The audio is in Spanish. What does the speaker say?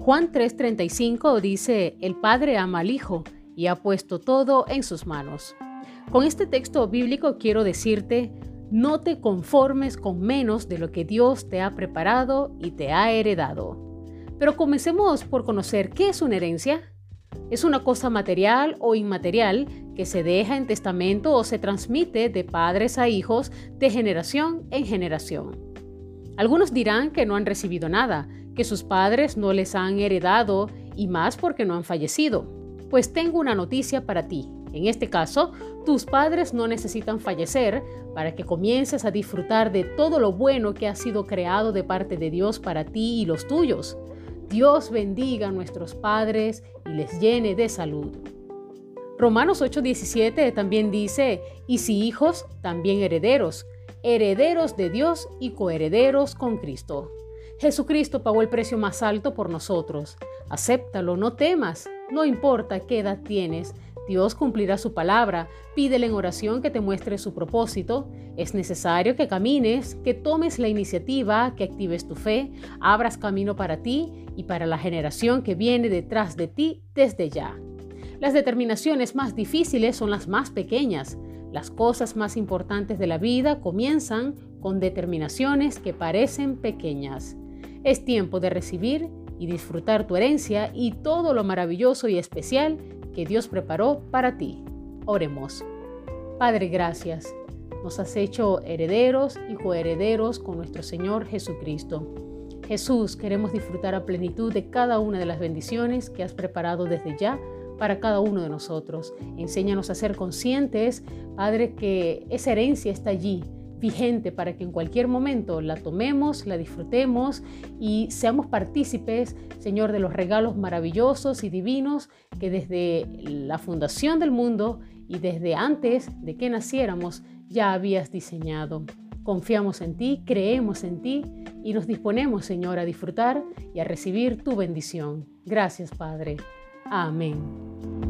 Juan 3:35 dice, el Padre ama al Hijo y ha puesto todo en sus manos. Con este texto bíblico quiero decirte, no te conformes con menos de lo que Dios te ha preparado y te ha heredado. Pero comencemos por conocer qué es una herencia. Es una cosa material o inmaterial que se deja en testamento o se transmite de padres a hijos de generación en generación. Algunos dirán que no han recibido nada, que sus padres no les han heredado y más porque no han fallecido. Pues tengo una noticia para ti. En este caso, tus padres no necesitan fallecer para que comiences a disfrutar de todo lo bueno que ha sido creado de parte de Dios para ti y los tuyos. Dios bendiga a nuestros padres y les llene de salud. Romanos 8:17 también dice, y si hijos, también herederos, herederos de Dios y coherederos con Cristo. Jesucristo pagó el precio más alto por nosotros. Acéptalo, no temas, no importa qué edad tienes. Dios cumplirá su palabra. Pídele en oración que te muestre su propósito. Es necesario que camines, que tomes la iniciativa, que actives tu fe, abras camino para ti y para la generación que viene detrás de ti desde ya. Las determinaciones más difíciles son las más pequeñas. Las cosas más importantes de la vida comienzan con determinaciones que parecen pequeñas. Es tiempo de recibir y disfrutar tu herencia y todo lo maravilloso y especial que Dios preparó para ti. Oremos. Padre, gracias. Nos has hecho herederos y coherederos con nuestro Señor Jesucristo. Jesús, queremos disfrutar a plenitud de cada una de las bendiciones que has preparado desde ya para cada uno de nosotros. Enséñanos a ser conscientes, Padre, que esa herencia está allí vigente para que en cualquier momento la tomemos, la disfrutemos y seamos partícipes, Señor, de los regalos maravillosos y divinos que desde la fundación del mundo y desde antes de que naciéramos ya habías diseñado. Confiamos en ti, creemos en ti y nos disponemos, Señor, a disfrutar y a recibir tu bendición. Gracias, Padre. Amén.